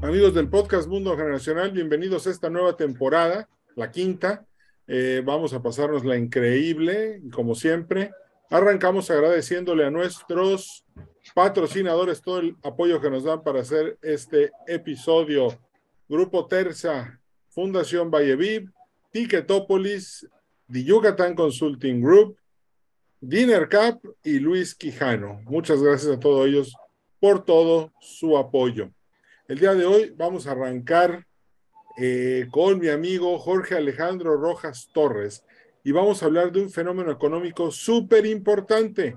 Amigos del podcast Mundo Generacional, bienvenidos a esta nueva temporada, la quinta. Eh, vamos a pasarnos la increíble, como siempre. Arrancamos agradeciéndole a nuestros patrocinadores todo el apoyo que nos dan para hacer este episodio. Grupo Terza, Fundación Valleviv, Ticketopolis, The Yucatán Consulting Group, Dinner Cap y Luis Quijano. Muchas gracias a todos ellos por todo su apoyo. El día de hoy vamos a arrancar eh, con mi amigo Jorge Alejandro Rojas Torres y vamos a hablar de un fenómeno económico súper importante.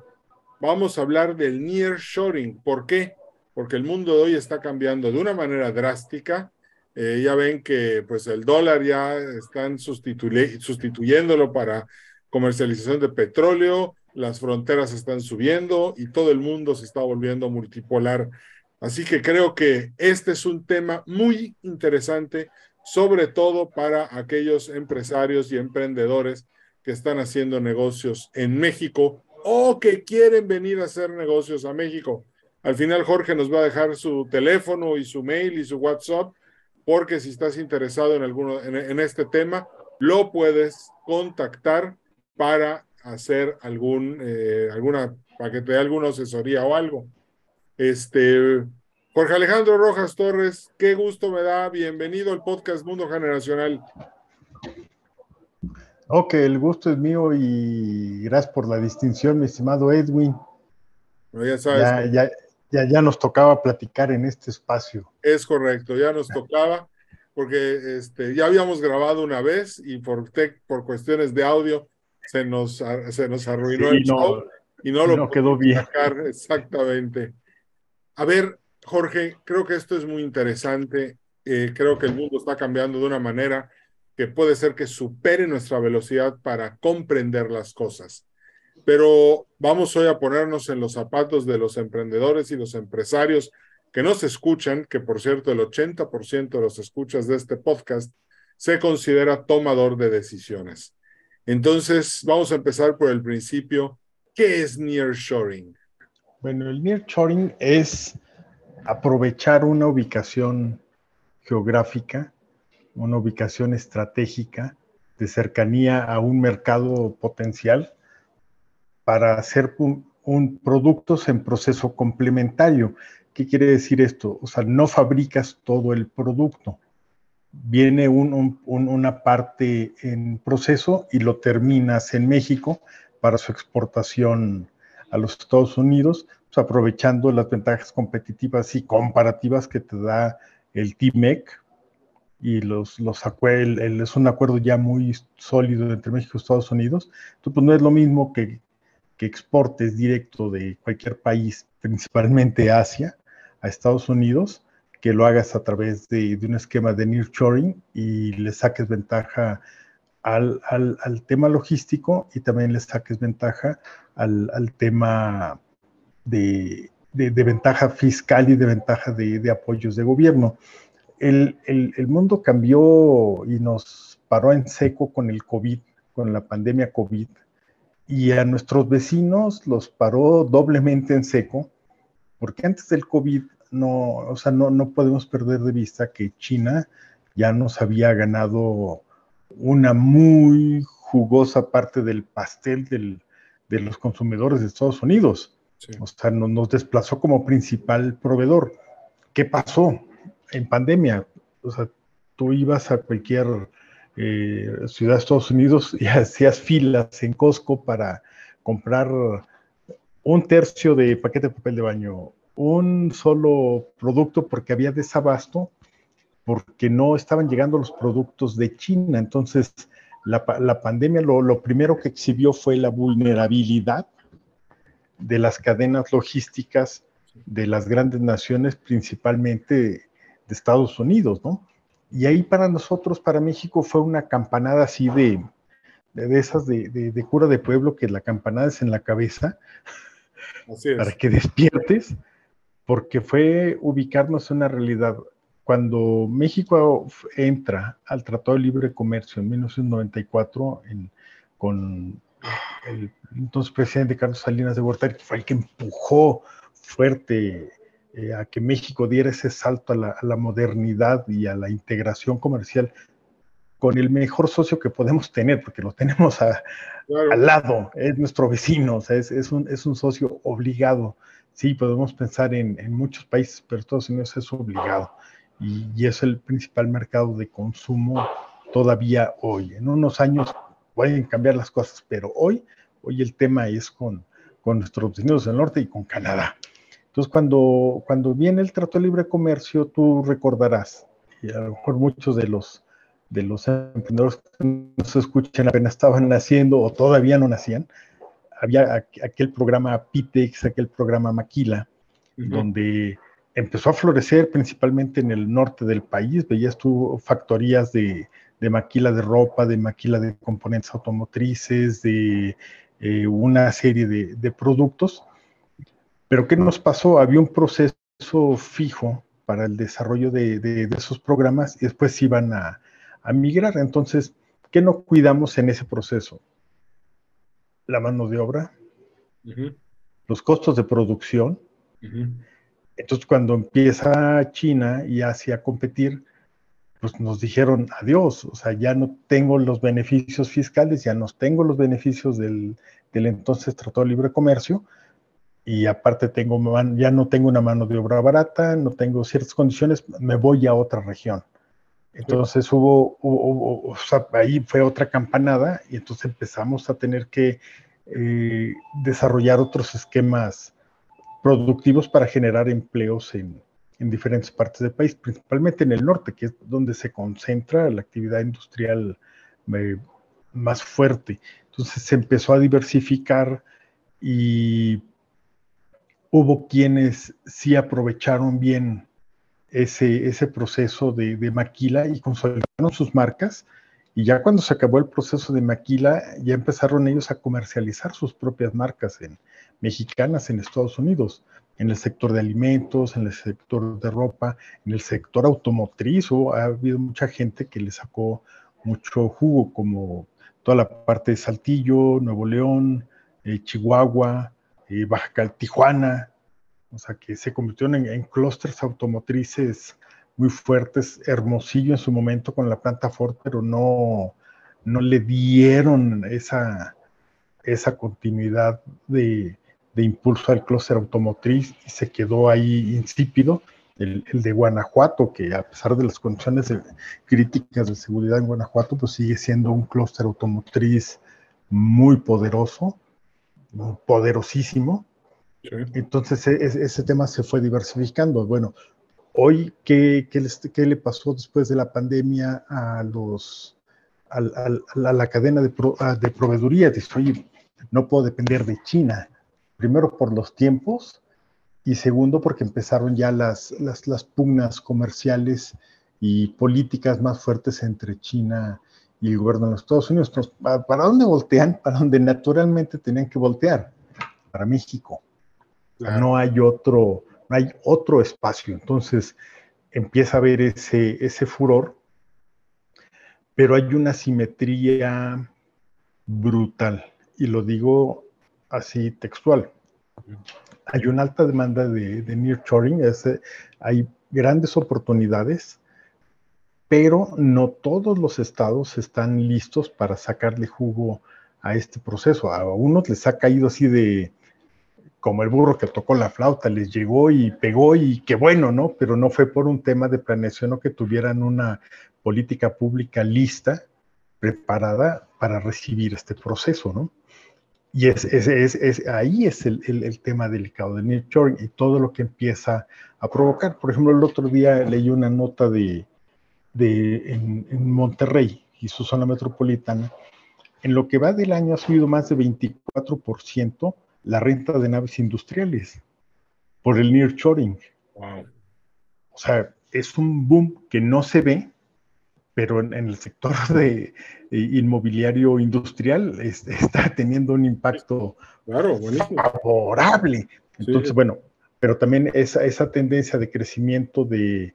Vamos a hablar del nearshoring. ¿Por qué? Porque el mundo de hoy está cambiando de una manera drástica. Eh, ya ven que pues el dólar ya están sustituyéndolo para comercialización de petróleo, las fronteras están subiendo y todo el mundo se está volviendo multipolar Así que creo que este es un tema muy interesante, sobre todo para aquellos empresarios y emprendedores que están haciendo negocios en México o que quieren venir a hacer negocios a México. Al final Jorge nos va a dejar su teléfono y su mail y su WhatsApp, porque si estás interesado en alguno en, este tema, lo puedes contactar para hacer algún eh, alguna para que te dé alguna asesoría o algo. Este, Jorge Alejandro Rojas Torres, qué gusto me da. Bienvenido al podcast Mundo Generacional. Ok, el gusto es mío y gracias por la distinción, mi estimado Edwin. ya sabes. Ya, ya, ya, nos tocaba platicar en este espacio. Es correcto, ya nos tocaba, porque este, ya habíamos grabado una vez y por, por cuestiones de audio se nos, se nos arruinó el show y no, lo quedó bien. Exactamente. A ver, Jorge, creo que esto es muy interesante. Eh, creo que el mundo está cambiando de una manera que puede ser que supere nuestra velocidad para comprender las cosas. Pero vamos hoy a ponernos en los zapatos de los emprendedores y los empresarios que nos escuchan, que por cierto el 80% de los escuchas de este podcast se considera tomador de decisiones. Entonces, vamos a empezar por el principio. ¿Qué es nearshoring? Bueno, el nearshoring es aprovechar una ubicación geográfica, una ubicación estratégica de cercanía a un mercado potencial para hacer un, productos en proceso complementario. ¿Qué quiere decir esto? O sea, no fabricas todo el producto. Viene una parte en proceso y lo terminas en México para su exportación a los Estados Unidos, pues, aprovechando las ventajas competitivas y comparativas que te da el TMEC y los, los es un acuerdo ya muy sólido entre México y Estados Unidos. Entonces, pues no es lo mismo que, que exportes directo de cualquier país, principalmente Asia, a Estados Unidos, que lo hagas a través de, de un esquema de nearshoring y le saques ventaja al, al, al, tema logístico y también le saques ventaja al, al tema de, ventaja fiscal y de ventaja de, apoyos de gobierno. El, mundo cambió y nos paró en seco con el COVID, con la pandemia COVID, y a nuestros vecinos los paró doblemente en seco, porque antes del COVID no, o sea, no, no podemos perder de vista que China ya nos había ganado una muy jugosa parte del pastel de los consumidores de Estados Unidos. O sea, nos, desplazó como principal proveedor. ¿Qué pasó en pandemia? O sea, tú ibas a cualquier eh, ciudad de Estados Unidos y hacías filas en Costco para comprar un tercio de paquete de papel de baño, un solo producto porque había desabasto, porque no estaban llegando los productos de China. Entonces, la, pandemia lo, lo, primero que exhibió fue la vulnerabilidad de las cadenas logísticas de las grandes naciones, principalmente de Estados Unidos, ¿no? y ahí para nosotros, para México, fue una campanada así de, de, esas de, cura de pueblo, que la campanada es en la cabeza, para que despiertes, porque fue ubicarnos en una realidad. Cuando México entra al Tratado de Libre Comercio en 1994, con el entonces presidente Carlos Salinas de Gortari, que fue el que empujó fuerte eh, a que México diera ese salto a la, modernidad y a la integración comercial con el mejor socio que podemos tener, porque lo tenemos al lado, es nuestro vecino, o sea, es, un, es un socio obligado. Sí, podemos pensar en, muchos países, pero Estados Unidos es obligado. Y, y, es el principal mercado de consumo todavía hoy. En unos años pueden cambiar las cosas, pero hoy, hoy el tema es con, con nuestros vecinos del norte y con Canadá. Entonces, cuando, cuando viene el Trato de Libre Comercio, tú recordarás, y a lo mejor muchos de los, de los emprendedores que nos escuchan apenas estaban naciendo o todavía no nacían, había aquel programa PITEX, aquel programa Maquila, donde empezó a florecer principalmente en el norte del país, veías tú factorías de, de maquila de ropa, de maquila de componentes automotrices, de eh, una serie de, de productos pero ¿qué nos pasó? Había un proceso fijo para el desarrollo de, esos programas y después iban a, migrar. Entonces, ¿qué no cuidamos en ese proceso? La mano de obra, los costos de producción. Entonces, cuando empieza China y Asia a competir, pues nos dijeron adiós, o sea, ya no tengo los beneficios fiscales, ya no tengo los beneficios del, del entonces Tratado de Libre Comercio, y aparte tengo, ya no tengo una mano de obra barata, no tengo ciertas condiciones, me voy a otra región. Entonces hubo, o sea, ahí fue otra campanada y entonces empezamos a tener que eh, desarrollar otros esquemas productivos para generar empleos en, en, diferentes partes del país, principalmente en el norte, que es donde se concentra la actividad industrial eh, más fuerte. Entonces se empezó a diversificar y hubo quienes sí aprovecharon bien ese, proceso de, maquila y consolidaron sus marcas. Y ya cuando se acabó el proceso de maquila, ya empezaron ellos a comercializar sus propias marcas en, mexicanas en Estados Unidos, en el sector de alimentos, en el sector de ropa, en el sector automotriz. O ha habido mucha gente que le sacó mucho jugo, como toda la parte de Saltillo, Nuevo León, eh, Chihuahua, eh, Baja Tijuana, o sea, que se convirtieron en, clústeres automotrices muy fuertes, Hermosillo en su momento con la planta Ford, pero no, no le dieron esa, esa continuidad de, impulso al clúster automotriz y se quedó ahí insípido. El, de Guanajuato, que a pesar de las condiciones críticas de seguridad en Guanajuato, pues sigue siendo un clúster automotriz muy poderoso poderosísimo. Entonces e, ese tema se fue diversificando. Bueno, hoy, ¿qué, qué, le pasó después de la pandemia a los a, la cadena de, de proveeduría? Dice, oye, no puedo depender de China. Primero por los tiempos y segundo porque empezaron ya las, las, las pugnas comerciales y políticas más fuertes entre China y el gobierno de los Estados Unidos. ¿para dónde voltean? Para donde naturalmente tenían que voltear, para México. No hay otro, no hay otro espacio. Entonces empieza a haber ese, ese furor, pero hay una simetría brutal, y lo digo así textual. Hay una alta demanda de, de nearshoring, hay grandes oportunidades, pero no todos los estados están listos para sacarle jugo a este proceso. A unos les ha caído así de como el burro que tocó la flauta, les llegó y pegó y qué bueno, ¿no? Pero no fue por un tema de planeación o que tuvieran una política pública lista, preparada para recibir este proceso, ¿no? Y es, es, ahí es el, el, tema delicado de Nearshoring y todo lo que empieza a provocar. Por ejemplo, el otro día leí una nota de, de, en, Monterrey y su zona metropolitana, en lo que va del año ha subido más de 24% la renta de naves industriales por el nearshoring. Wow. O sea, es un boom que no se ve, pero en, el sector de, inmobiliario industrial está teniendo un impacto favorable. Entonces, bueno, pero también esa, esa tendencia de crecimiento de,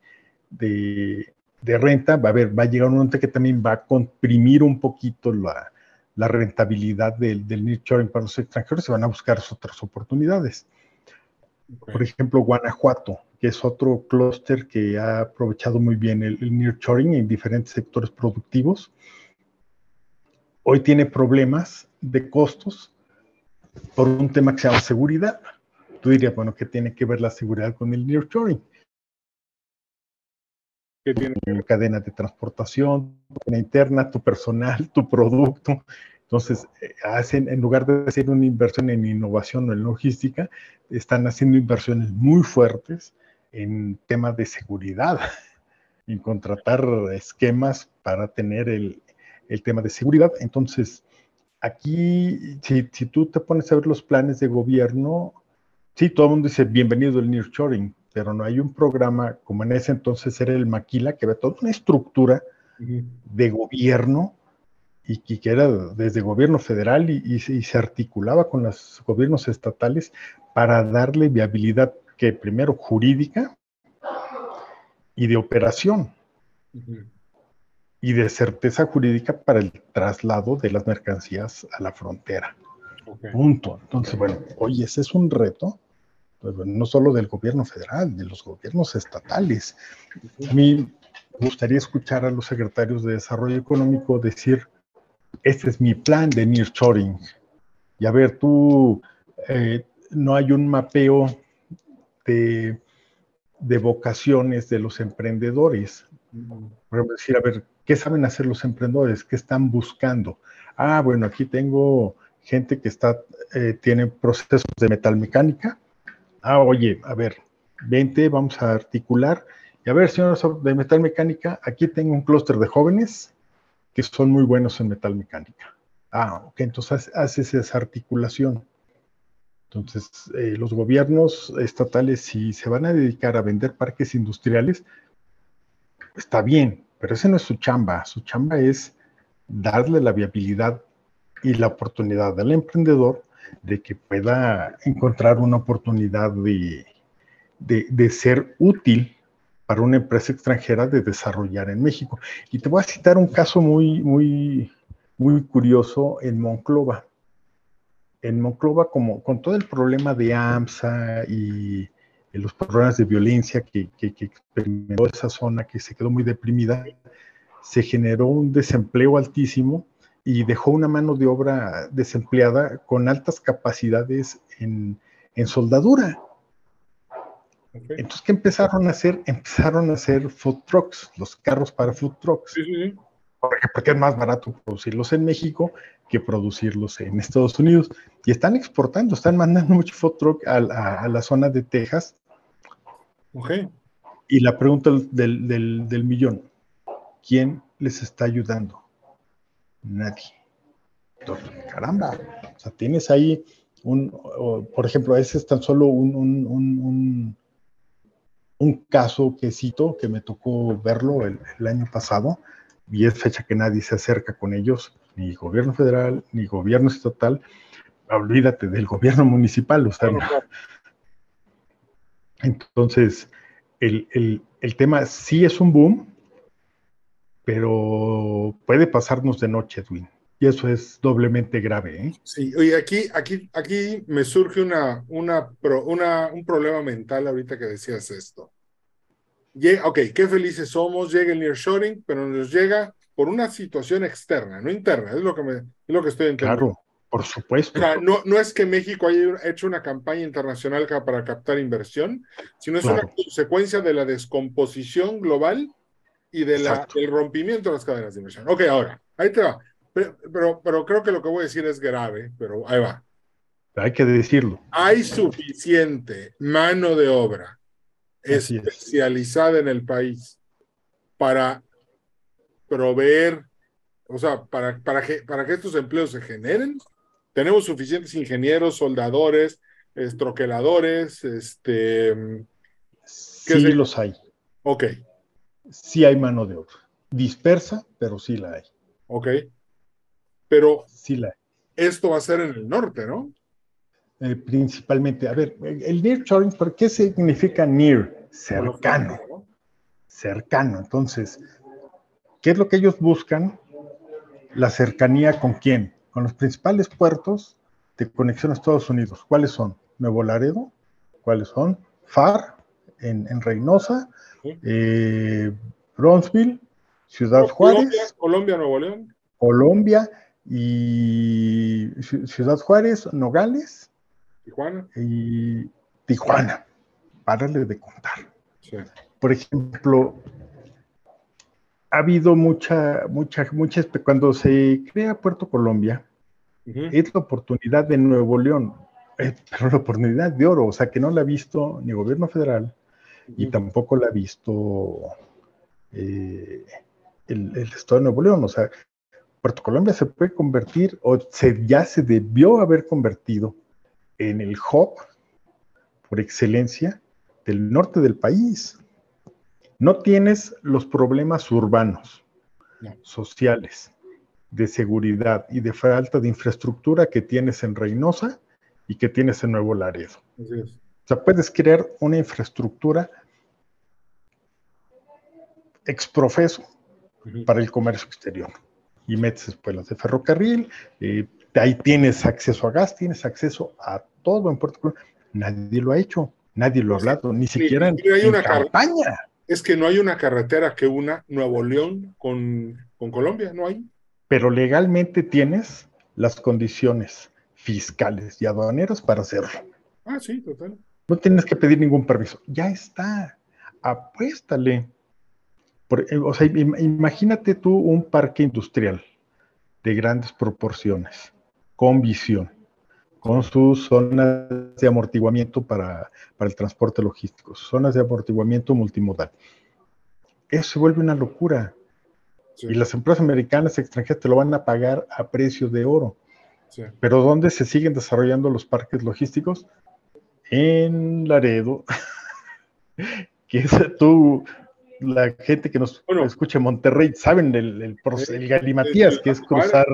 de, renta va a, ver, va a llegar un momento que también va a comprimir un poquito la, la rentabilidad del, del nearshoring para los extranjeros, se van a buscar otras oportunidades. Por ejemplo, Guanajuato, que es otro clúster que ha aprovechado muy bien el, el nearshoring en diferentes sectores productivos. Hoy tiene problemas de costos por un tema que se llama seguridad. Tú dirías, bueno, ¿qué tiene que ver la seguridad con el nearshoring? ¿Qué tiene cadena de transportación, interna, tu personal, tu producto. Entonces, eh, hacen, en lugar de hacer una inversión en innovación o en logística, están haciendo inversiones muy fuertes en temas de seguridad, en contratar esquemas para tener el, el tema de seguridad. Entonces, aquí, si, si, tú te pones a ver los planes de gobierno, sí, todo el mundo dice bienvenido el nearshoring, pero no hay un programa como en ese entonces era el Maquila, que ve toda una estructura de gobierno y, que era desde gobierno federal y, se articulaba con los gobiernos estatales para darle viabilidad que primero jurídica y de operación y de certeza jurídica para el traslado de las mercancías a la frontera. Punto. Entonces, bueno, oye, ese es un reto, pues, no solo del gobierno federal, de los gobiernos estatales. A mí me gustaría escuchar a los secretarios de Desarrollo Económico decir, este es mi plan de nearshoring. Y a ver, tú, eh, no hay un mapeo de, de, vocaciones de los emprendedores. Por decir, a ver, ¿qué saben hacer los emprendedores? ¿Qué están buscando? Ah, bueno, aquí tengo gente que está, eh, tiene procesos de metalmecánica. Ah, oye, a ver, vente, vamos a articular. Y a ver, señores de metalmecánica, aquí tengo un clúster de jóvenes que son muy buenos en metal mecánica. Ah, ok, entonces haces esa articulación. Entonces, eh, los gobiernos estatales, si se van a dedicar a vender parques industriales, está bien, pero ese no es su chamba. Su chamba es darle la viabilidad y la oportunidad al emprendedor de que pueda encontrar una oportunidad de, de ser útil para una empresa extranjera de desarrollar en México. Y te voy a citar un caso muy, muy, muy curioso en Monclova. En Monclova, como con todo el problema de AMSA y, los problemas de violencia que, que, que experimentó esa zona, que se quedó muy deprimida, se generó un desempleo altísimo y dejó una mano de obra desempleada con altas capacidades en, en soldadura. Entonces, ¿qué empezaron a hacer? Empezaron a hacer food trucks, los carros para food trucks. Porque, es más barato producirlos en México que producirlos en Estados Unidos. Y están exportando, están mandando mucho food truck a, la zona de Texas. Y la pregunta del, millón, ¿quién les está ayudando? Nadie. caramba, o sea, tienes ahí un, por ejemplo, ese es tan solo un un caso que cito, que me tocó verlo el, año pasado, y es fecha que nadie se acerca con ellos, ni gobierno federal, ni gobierno estatal, olvídate del gobierno municipal, o sea, entonces, el, tema sí es un boom, pero puede pasarnos de noche, Edwin. Y eso es doblemente grave. ¿eh? Sí, oye, aquí, aquí, aquí me surge una, una, una, un problema mental ahorita que decías esto. Llega, ok, qué felices somos, llega el nearshoring, pero nos llega por una situación externa, no interna, es lo que, me, es lo que estoy entendiendo. Claro, por supuesto. O sea, no, no es que México haya hecho una campaña internacional para captar inversión, sino es una consecuencia de la descomposición global y de la, del rompimiento de las cadenas de inversión. Ok, ahora, ahí te va. Pero, pero, creo que lo que voy a decir es grave, pero ahí va. Hay que decirlo. Hay suficiente mano de obra especializada en el país para proveer, o sea, para, para, que, para que estos empleos se generen. Tenemos suficientes ingenieros, soldadores, estroqueladores, este... Sí los hay. Ok. Sí hay mano de obra. dispersa, pero sí la hay. Ok. Pero Sí la hay. esto va a ser en el norte, ¿no? Eh, principalmente, a ver, el nearshoring, ¿por qué significa near? Cercano, ¿no? cercano. Entonces, ¿qué es lo que ellos buscan? La cercanía con quién? Con los principales puertos de conexión a Estados Unidos. ¿Cuáles son? Nuevo Laredo, ¿cuáles son? FAR, en, en Reynosa, eh, Bronzeville, Ciudad Juárez, Colombia, Nuevo León. Colombia y Ci- Ciudad Juárez, Nogales Tijuana. y Tijuana. Párale de contar. Sí. Por ejemplo, ha habido mucha, mucha, mucha, cuando se crea Puerto Colombia, es la oportunidad de Nuevo León, eh, pero la oportunidad de oro, o sea que no la ha visto ni gobierno federal y tampoco la ha visto eh, el, el Estado de Nuevo León. O sea, Puerto Colombia se puede convertir, o se, ya se debió haber convertido en el hub por excelencia del norte del país. No tienes los problemas urbanos, No. sociales, de seguridad y de falta de infraestructura que tienes en Reynosa y que tienes en Nuevo Laredo. O sea, puedes crear una infraestructura exprofeso Ujú. para el comercio exterior. Y metes espuelas de ferrocarril, eh, ahí tienes acceso a gas, tienes acceso a todo en Puerto Colombia. Nadie lo ha hecho, nadie lo ha hablado, ni siquiera en, hay en una car- campaña. Es que no hay una carretera que una Nuevo León con, con Colombia, no hay. Pero legalmente tienes las condiciones fiscales y aduaneras para hacerlo. Ah, sí, total. No tienes que pedir ningún permiso. Ya está. Apuéstale. Por- eh, o sea, im- imagínate tú un parque industrial de grandes proporciones, con visión, con sus zonas de amortiguamiento para, para el transporte logístico, zonas de amortiguamiento multimodal. Eso se vuelve una locura. Sí, Y las empresas americanas extranjeras te lo van a pagar a precio de oro. sí. Pero ¿dónde se siguen desarrollando los parques logísticos? En Laredo. que es tú, la gente que nos Bueno. escucha en Monterrey, saben el, el, el galimatías, que es cruzar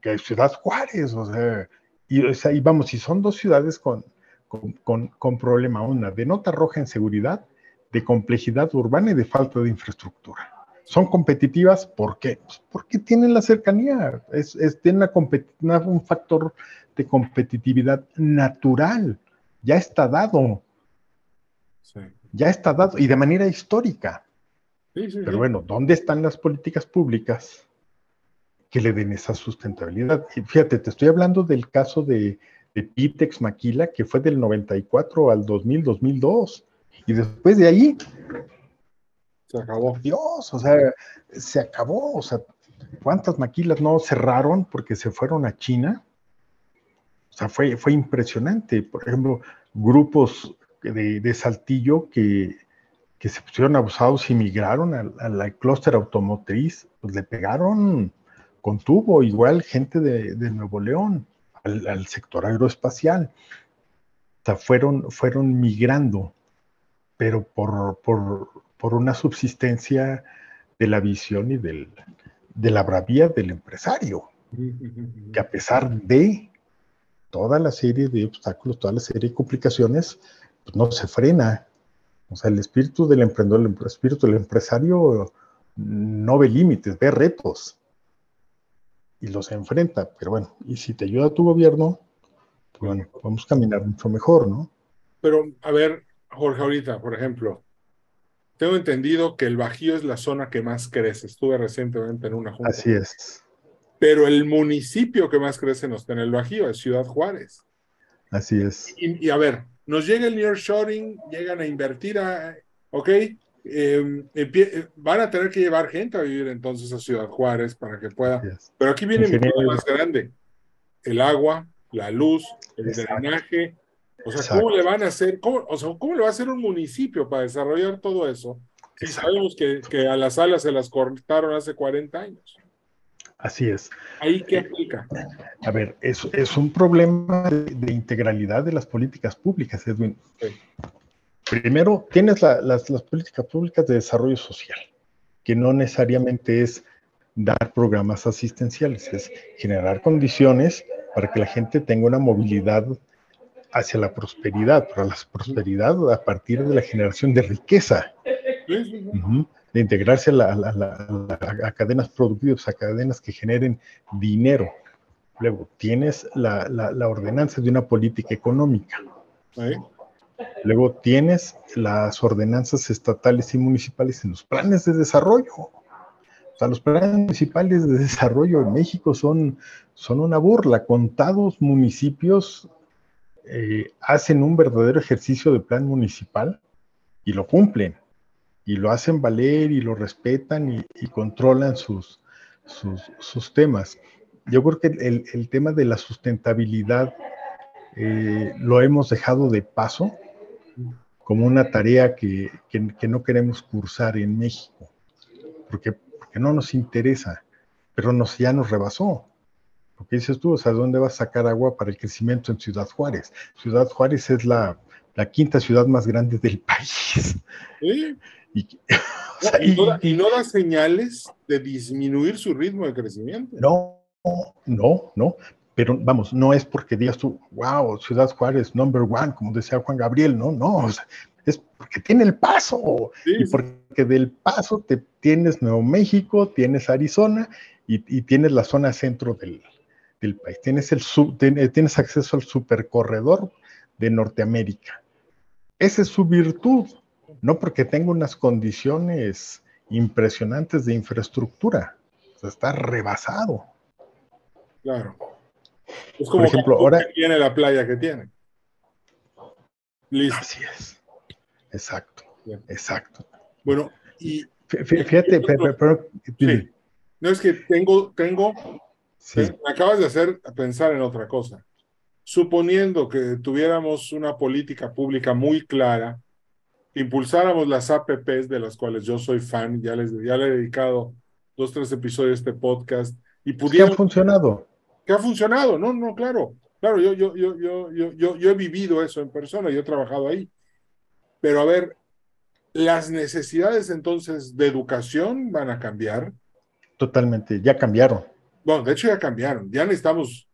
que Ciudad Juárez, o sea, y, o sea, y vamos, y son dos ciudades con, con, con, con problema, una de nota roja en seguridad, de complejidad urbana y de falta de infraestructura. Son competitivas, ¿por qué? Pues porque tienen la cercanía, es, es, tienen una un factor de competitividad natural, ya está dado, sí. ya está dado, y de manera histórica. Sí, sí, Pero bueno, ¿dónde están las políticas públicas que le den esa sustentabilidad? Y fíjate, te estoy hablando del caso de, de Pitex Maquila, que fue del 94 al 2000, 2002. Y después de ahí, Se acabó. Dios, o sea, se acabó. O sea, ¿cuántas maquilas no cerraron porque se fueron a China? O sea, fue, fue impresionante. Por ejemplo, grupos de, de Saltillo que, que se pusieron abusados y migraron al, al clúster automotriz, pues le pegaron con tubo, igual gente de, Nuevo León, al, al, sector aeroespacial. O sea, fueron, fueron migrando, pero por, por, por una subsistencia de la visión y del, de la bravía del empresario, que a pesar de toda la serie de obstáculos, toda la serie de complicaciones, pues no se frena. O sea, el espíritu del emprendedor, el espíritu del empresario no ve límites, ve retos y los enfrenta. Pero bueno, y si te ayuda tu gobierno, pues bueno, vamos a caminar mucho mejor, ¿no? Pero, a ver, Jorge, ahorita, por ejemplo, tengo entendido que el Bajío es la zona que más crece. Estuve recientemente en una junta. Así es. Pero el municipio que más crece no está en el Bajío, es Ciudad Juárez. Así es. Y, y a ver, nos llega el nearshoring, llegan a invertir, a, ¿ok? Eh, van a tener que llevar gente a vivir entonces a Ciudad Juárez para que pueda. Yes. Pero aquí viene Ingeniero. mi más grande: el agua, la luz, el Exacto. drenaje. O sea, Exacto. ¿cómo le van a hacer? Cómo, o sea, ¿cómo le va a hacer un municipio para desarrollar todo eso? Si sabemos que, que, a las salas se las cortaron hace 40 años. Así es. ¿Ahí qué aplica? A ver, es, es un problema de, de, integralidad de las políticas públicas, Edwin. Sí. Primero, tienes la, las, las, políticas públicas de desarrollo social. que no necesariamente es dar programas asistenciales, es generar condiciones para que la gente tenga una movilidad hacia la prosperidad, para la prosperidad a partir de la generación de riqueza, de integrarse a, cadenas productivas, a cadenas que generen dinero. Luego, tienes la, ordenanza de una política económica. Luego tienes las ordenanzas estatales y municipales en los planes de desarrollo. O sea, los planes municipales de desarrollo en México son, son una burla. Contados municipios eh, hacen un verdadero ejercicio de plan municipal y lo cumplen. Y lo hacen valer y lo respetan y, controlan sus, temas. Yo creo que el, tema de la sustentabilidad eh, lo hemos dejado de paso como una tarea que, no queremos cursar en México, porque, porque no nos interesa, pero nos, ya nos rebasó. Porque dices tú, o sea, ¿dónde vas a sacar agua para el crecimiento en Ciudad Juárez? Ciudad Juárez es la, quinta ciudad más grande del país. Y, no da, señales de disminuir su ritmo de crecimiento. No, no, no. Pero vamos, no es porque digas tú, wow, Ciudad Juárez, number one, como decía Juan Gabriel, no, no, es porque tiene el paso. y porque del paso te tienes Nuevo México, tienes Arizona y, tienes la zona centro del, país. Tienes, el tienes acceso al supercorredor de Norteamérica. Esa es su virtud no porque tenga unas condiciones impresionantes de infraestructura, o sea, está rebasado. Claro. Es como Por ejemplo, ahora tiene la playa que tiene. Listo. Así es. Exacto. Exacto. Bueno, y fíjate, pero, sí. no es que tengo, tengo, me acabas de hacer pensar en otra cosa. Suponiendo que tuviéramos una política pública muy clara impulsáramos las APPs de las cuales yo soy fan, ya, les, ya le he dedicado dos, tres episodios a este podcast y pudiera... ¿Qué ha funcionado? ¿Qué ha funcionado? No, no, claro, claro, yo, yo, yo, yo, yo, yo, he vivido eso en persona, yo he trabajado ahí. Pero a ver, las necesidades entonces de educación van a cambiar. Totalmente, ya cambiaron. Bueno, de hecho ya cambiaron, ya necesitamos...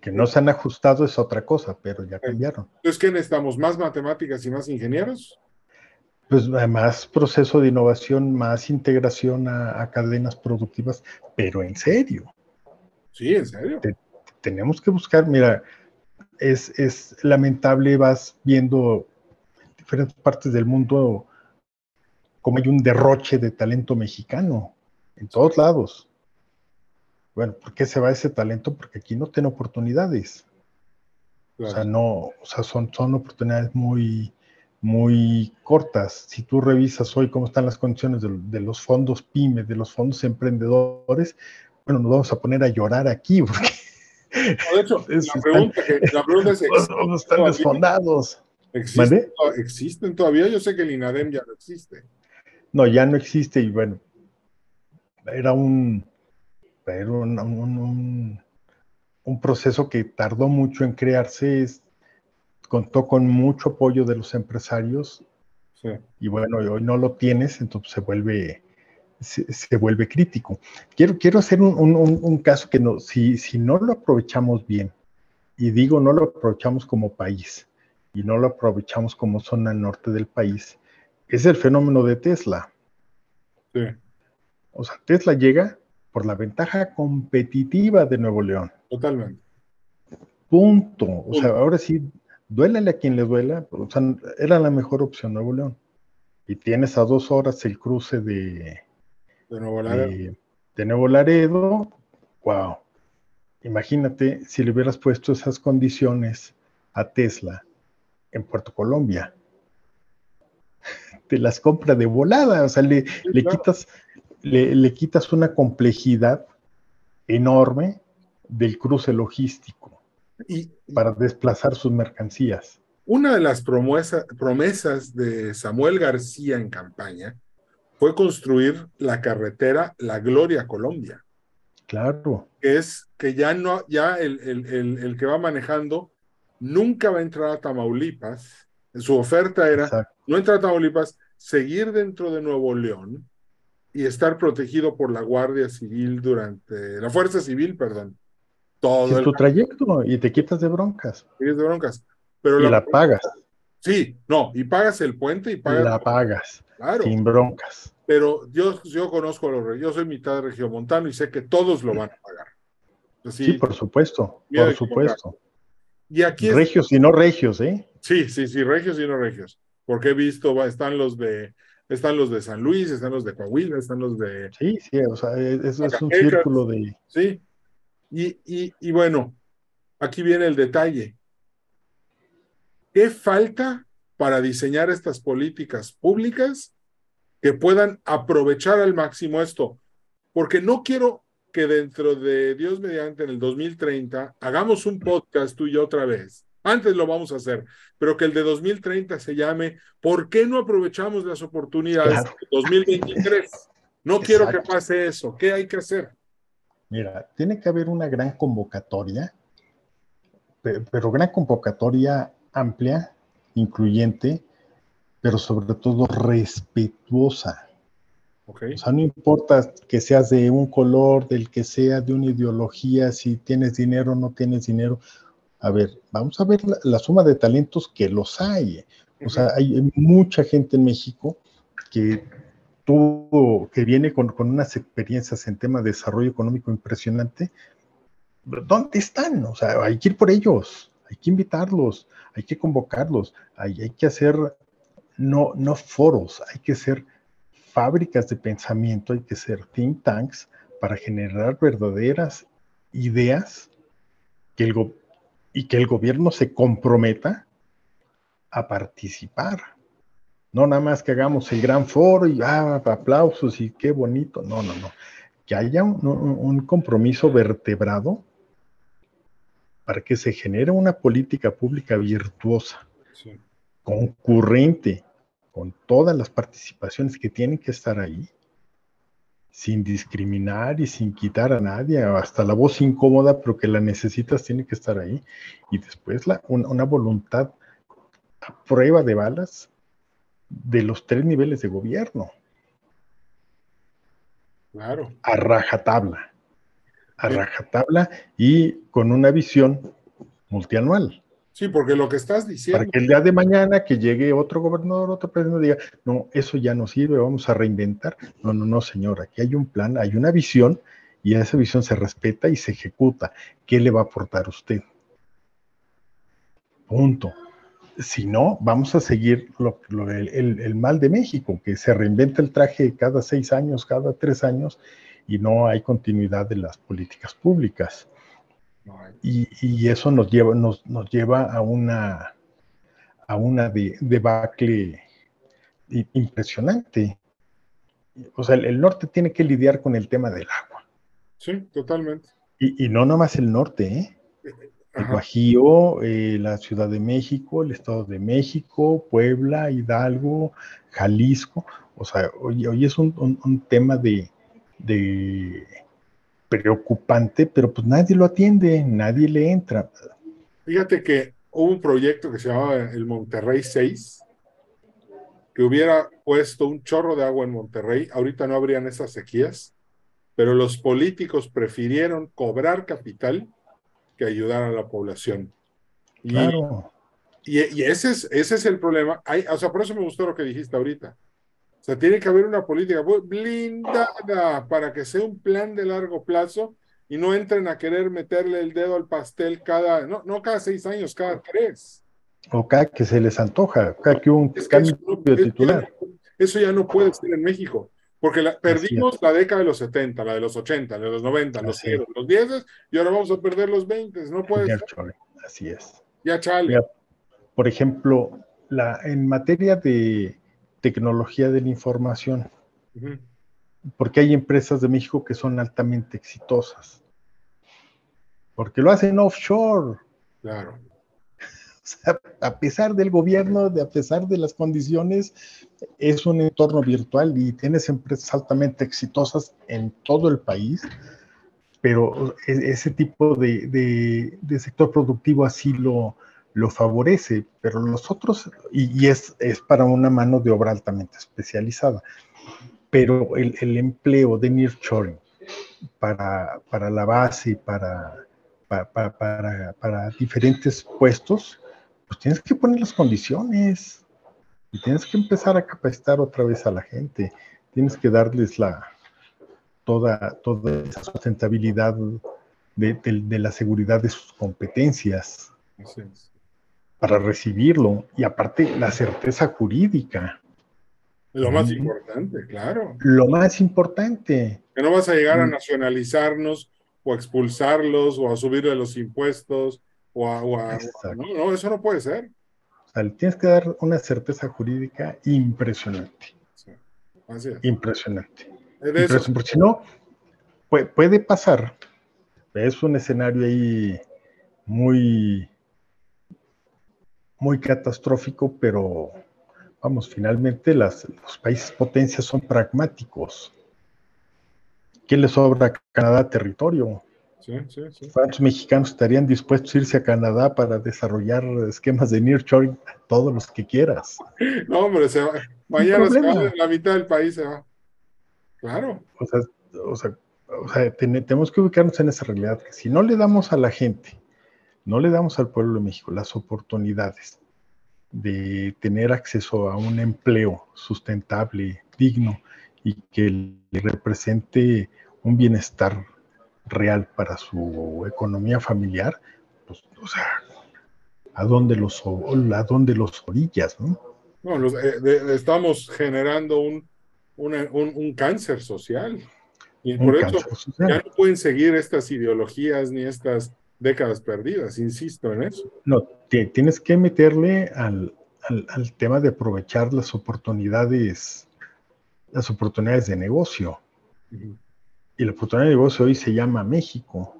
Que no se han ajustado es otra cosa, pero ya cambiaron. Entonces, ¿qué necesitamos? ¿Más matemáticas y más ingenieros? Pues más proceso de innovación, más integración a, cadenas productivas, pero en serio. Sí, en serio. tenemos que buscar, mira, es, es lamentable, vas viendo diferentes partes del mundo como hay un derroche de talento mexicano en todos lados. Bueno, ¿por qué se va ese talento? Porque aquí no tiene oportunidades. O sea, no, o sea, son, son oportunidades muy, muy cortas. Si tú revisas hoy cómo están las condiciones de, los fondos pymes, de los fondos emprendedores, bueno, nos vamos a poner a llorar aquí porque... de hecho, la, pregunta es... están desfondados. ¿Existen, todavía? Yo sé que el INADEM ya no existe. No, ya no existe y bueno, era un, era un, un proceso que tardó mucho en crearse contó con mucho apoyo de los empresarios y bueno, hoy no lo tienes, entonces se vuelve, se, vuelve crítico. Quiero, quiero hacer un, caso que no, si, si no lo aprovechamos bien, y digo no lo aprovechamos como país y no lo aprovechamos como zona norte del país, es el fenómeno de Tesla. Sí. O sea, Tesla llega por la ventaja competitiva de Nuevo León. Totalmente. Punto. O sea, ahora sí, duélale a quien le duela, o sea, era la mejor opción Nuevo León. Y tienes a dos horas el cruce de, de Nuevo Laredo. De, Nuevo Laredo. Wow. Imagínate si le hubieras puesto esas condiciones a Tesla en Puerto Colombia. Te las compra de volada, o sea, le, le quitas, le, le quitas una complejidad enorme del cruce logístico y, para desplazar sus mercancías. Una de las promesas de Samuel García en campaña fue construir la carretera La Gloria Colombia. Claro. Que es que ya no, ya el, el, que va manejando nunca va a entrar a Tamaulipas. Su oferta era no entrar a Tamaulipas, seguir dentro de Nuevo León y estar protegido por la Guardia Civil durante, la Fuerza Civil, perdón. Todo tu trayecto y te quitas de broncas. de broncas. Pero y la, pagas. Sí, no, y pagas el puente y pagas. La pagas. Claro. Sin broncas. Pero yo, yo conozco a los yo soy mitad de regiomontano y sé que todos lo van a pagar. sí, por supuesto, por supuesto. Y aquí regios y no regios, ¿eh? Sí, sí, sí, regios y no regios. Porque he visto, están los de están los de San Luis, están los de Coahuila, están los de... Sí, sí, o sea, eso es un círculo de... Sí, y, y, y bueno, aquí viene el detalle. ¿Qué falta para diseñar estas políticas públicas que puedan aprovechar al máximo esto? Porque no quiero que dentro de Dios mediante en el 2030 hagamos un podcast tú y yo otra vez antes lo vamos a hacer, pero que el de 2030 se llame ¿Por qué no aprovechamos las oportunidades de 2023? No quiero que pase eso. ¿Qué hay que hacer? Mira, tiene que haber una gran convocatoria, pero gran convocatoria amplia, incluyente, pero sobre todo respetuosa. O sea, no importa que seas de un color, del que sea, de una ideología, si tienes dinero o no tienes dinero, a ver, vamos a ver la, suma de talentos que los hay. O sea, hay mucha gente en México que tuvo, que viene con, unas experiencias en tema de desarrollo económico impresionante. ¿Dónde están? O sea, hay que ir por ellos, hay que invitarlos, hay que convocarlos, hay, hay que hacer no, no foros, hay que ser fábricas de pensamiento, hay que ser think tanks para generar verdaderas ideas que el, y que el gobierno se comprometa a participar. No nada más que hagamos el gran foro y ah, aplausos y qué bonito. No, no, no. Que haya un, compromiso vertebrado para que se genere una política pública virtuosa, concurrente, con todas las participaciones que tienen que estar ahí, sin discriminar y sin quitar a nadie, hasta la voz incómoda, pero que la necesitas tiene que estar ahí. Y después la, una, voluntad a prueba de balas de los tres niveles de gobierno. Claro. A rajatabla. A rajatabla y con una visión multianual. Sí, porque lo que estás diciendo. Para que el día de mañana que llegue otro gobernador, otro presidente, diga, no, eso ya no sirve, vamos a reinventar. No, no, no, señor, aquí hay un plan, hay una visión y esa visión se respeta y se ejecuta. ¿Qué le va a aportar usted? Punto. Si no, vamos a seguir el, mal de México, que se reinventa el traje cada seis años, cada tres años, y no hay continuidad de las políticas públicas. Y, eso nos lleva, nos, nos, lleva a una, a una debacle impresionante. O sea, el, norte tiene que lidiar con el tema del agua. Sí, totalmente. Y, y no nomás el norte, ¿eh? El Bajío, eh, la Ciudad de México, el Estado de México, Puebla, Hidalgo, Jalisco. O sea, hoy, hoy es un, un tema de, de preocupante, pero pues nadie lo atiende, nadie le entra. Fíjate que hubo un proyecto que se llamaba el Monterrey 6, que hubiera puesto un chorro de agua en Monterrey, ahorita no habrían esas sequías, pero los políticos prefirieron cobrar capital que ayudar a la población. claro. Y, ese, es, ese es el problema. Hay, o sea, por eso me gustó lo que dijiste ahorita. O sea, tiene que haber una política blindada para que sea un plan de largo plazo y no entren a querer meterle el dedo al pastel cada, no, no cada seis años, cada tres. O cada que se les antoja, cada que un cambio de titular. Eso ya no puede ser en México, porque perdimos la década de los 70, la de los 80, la de los 90, los 0, los 10 y ahora vamos a perder los 20, no puede ser. Así es. Ya chale. por ejemplo, la, en materia de tecnología de la información. Porque hay empresas de México que son altamente exitosas. Porque lo hacen offshore. Claro. a pesar del gobierno, de, a pesar de las condiciones, es un entorno virtual y tienes empresas altamente exitosas en todo el país, pero e, ese tipo de sector productivo así lo, lo favorece, pero los otros, y, es, es, para una mano de obra altamente especializada. pero el, empleo de nearshoring para, para la base, para, para, para, para, diferentes puestos, pues tienes que poner las condiciones y tienes que empezar a capacitar otra vez a la gente. Tienes que darles la, toda, toda esa sustentabilidad de, de, de la seguridad de sus competencias para recibirlo y aparte la certeza jurídica. Lo más importante, claro. Lo más importante. Que no vas a llegar a nacionalizarnos o a expulsarlos o a subirle los impuestos o a... O a no, no, eso no puede ser. O sea, le tienes que dar una certeza jurídica impresionante. Sí, así es. Impresionante. Impresionante. Porque si no, puede, puede pasar. Es un escenario ahí muy, muy catastrófico, pero vamos, finalmente las, los países potencias son pragmáticos. ¿Qué le sobra a Canadá territorio? Sí, sí, sí. ¿Cuántos mexicanos estarían dispuestos a irse a Canadá para desarrollar esquemas de nearshoring? Todos los que quieras. No, hombre, se va. Mañana se va, la mitad del país se va. Claro. O sea, o sea, o sea tenemos que ubicarnos en esa realidad, que si no le damos a la gente, no le damos al pueblo de México las oportunidades de tener acceso a un empleo sustentable, digno y que le represente un bienestar real para su economía familiar, pues, o sea, ¿a dónde los, a dónde los orillas, no? no los, eh, de, estamos generando un, una, un, un, cáncer social. Y por eso ya no pueden seguir estas ideologías ni estas décadas perdidas, insisto en eso. No, te, tienes que meterle al, al, al, tema de aprovechar las oportunidades, las oportunidades de negocio. Uh -huh. Y la oportunidad de negocio hoy se llama México,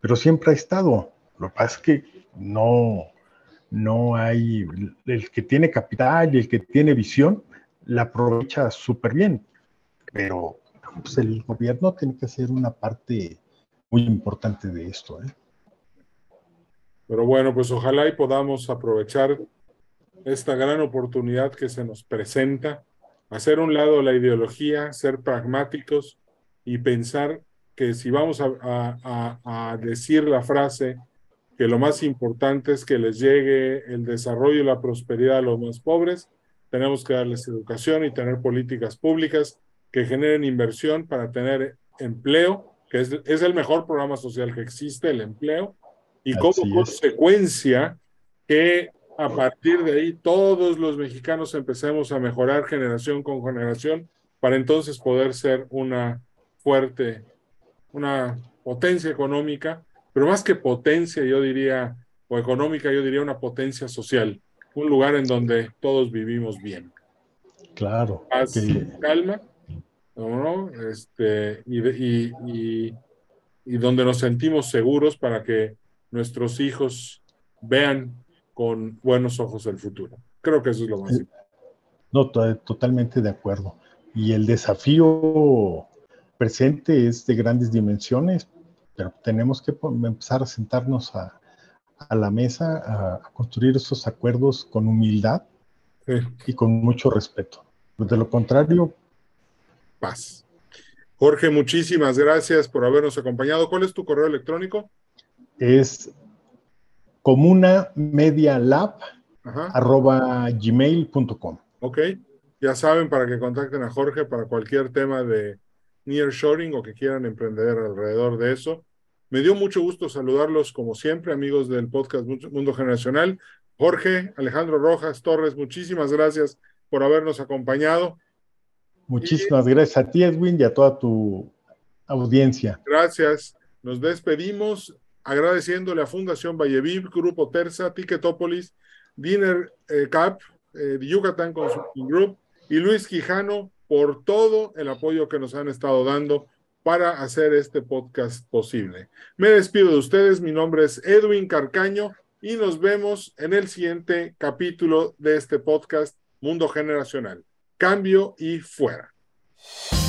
pero siempre ha estado. Lo que pasa es que no, no hay, el que tiene capital y el que tiene visión, la aprovecha súper bien, pero pues, el gobierno tiene que ser una parte muy importante de esto. ¿eh? Pero bueno, pues ojalá y podamos aprovechar esta gran oportunidad que se nos presenta, hacer un lado la ideología, ser pragmáticos y pensar que si vamos a, a, a, decir la frase que lo más importante es que les llegue el desarrollo y la prosperidad a los más pobres, tenemos que darles educación y tener políticas públicas que generen inversión para tener empleo, que es, es el mejor programa social que existe, el empleo, y como Así consecuencia que a partir de ahí todos los mexicanos empecemos a mejorar generación con generación para entonces poder ser una fuerte, una potencia económica, pero más que potencia, yo diría, o económica, yo diría una potencia social, un lugar en donde todos vivimos bien. Claro. Paz, que... calma, ¿no? Este, y, y, y, y donde nos sentimos seguros para que nuestros hijos vean con buenos ojos el futuro. Creo que eso es lo más importante. No, totalmente de acuerdo. Y el desafío presente es de grandes dimensiones, pero tenemos que empezar a sentarnos a, a la mesa a, construir esos acuerdos con humildad sí. y con mucho respeto. De lo contrario, paz. Jorge, muchísimas gracias por habernos acompañado. ¿Cuál es tu correo electrónico? Es comuna media lab arroba gmail.com. Ok, ya saben para que contacten a Jorge para cualquier tema de nearshoring o que quieran emprender alrededor de eso. Me dio mucho gusto saludarlos como siempre, amigos del podcast Mundo Generacional. Jorge, Alejandro Rojas, Torres, muchísimas gracias por habernos acompañado. Muchísimas y, gracias a ti, Edwin, y a toda tu audiencia. Gracias. Nos despedimos agradeciéndole a Fundación Valleviv, Grupo Terza, Ticketopolis, Dinner eh, Cap, eh, Yucatán Consulting Group y Luis Quijano por todo el apoyo que nos han estado dando para hacer este podcast posible. Me despido de ustedes, mi nombre es Edwin Carcaño y nos vemos en el siguiente capítulo de este podcast Mundo Generacional. Cambio y fuera.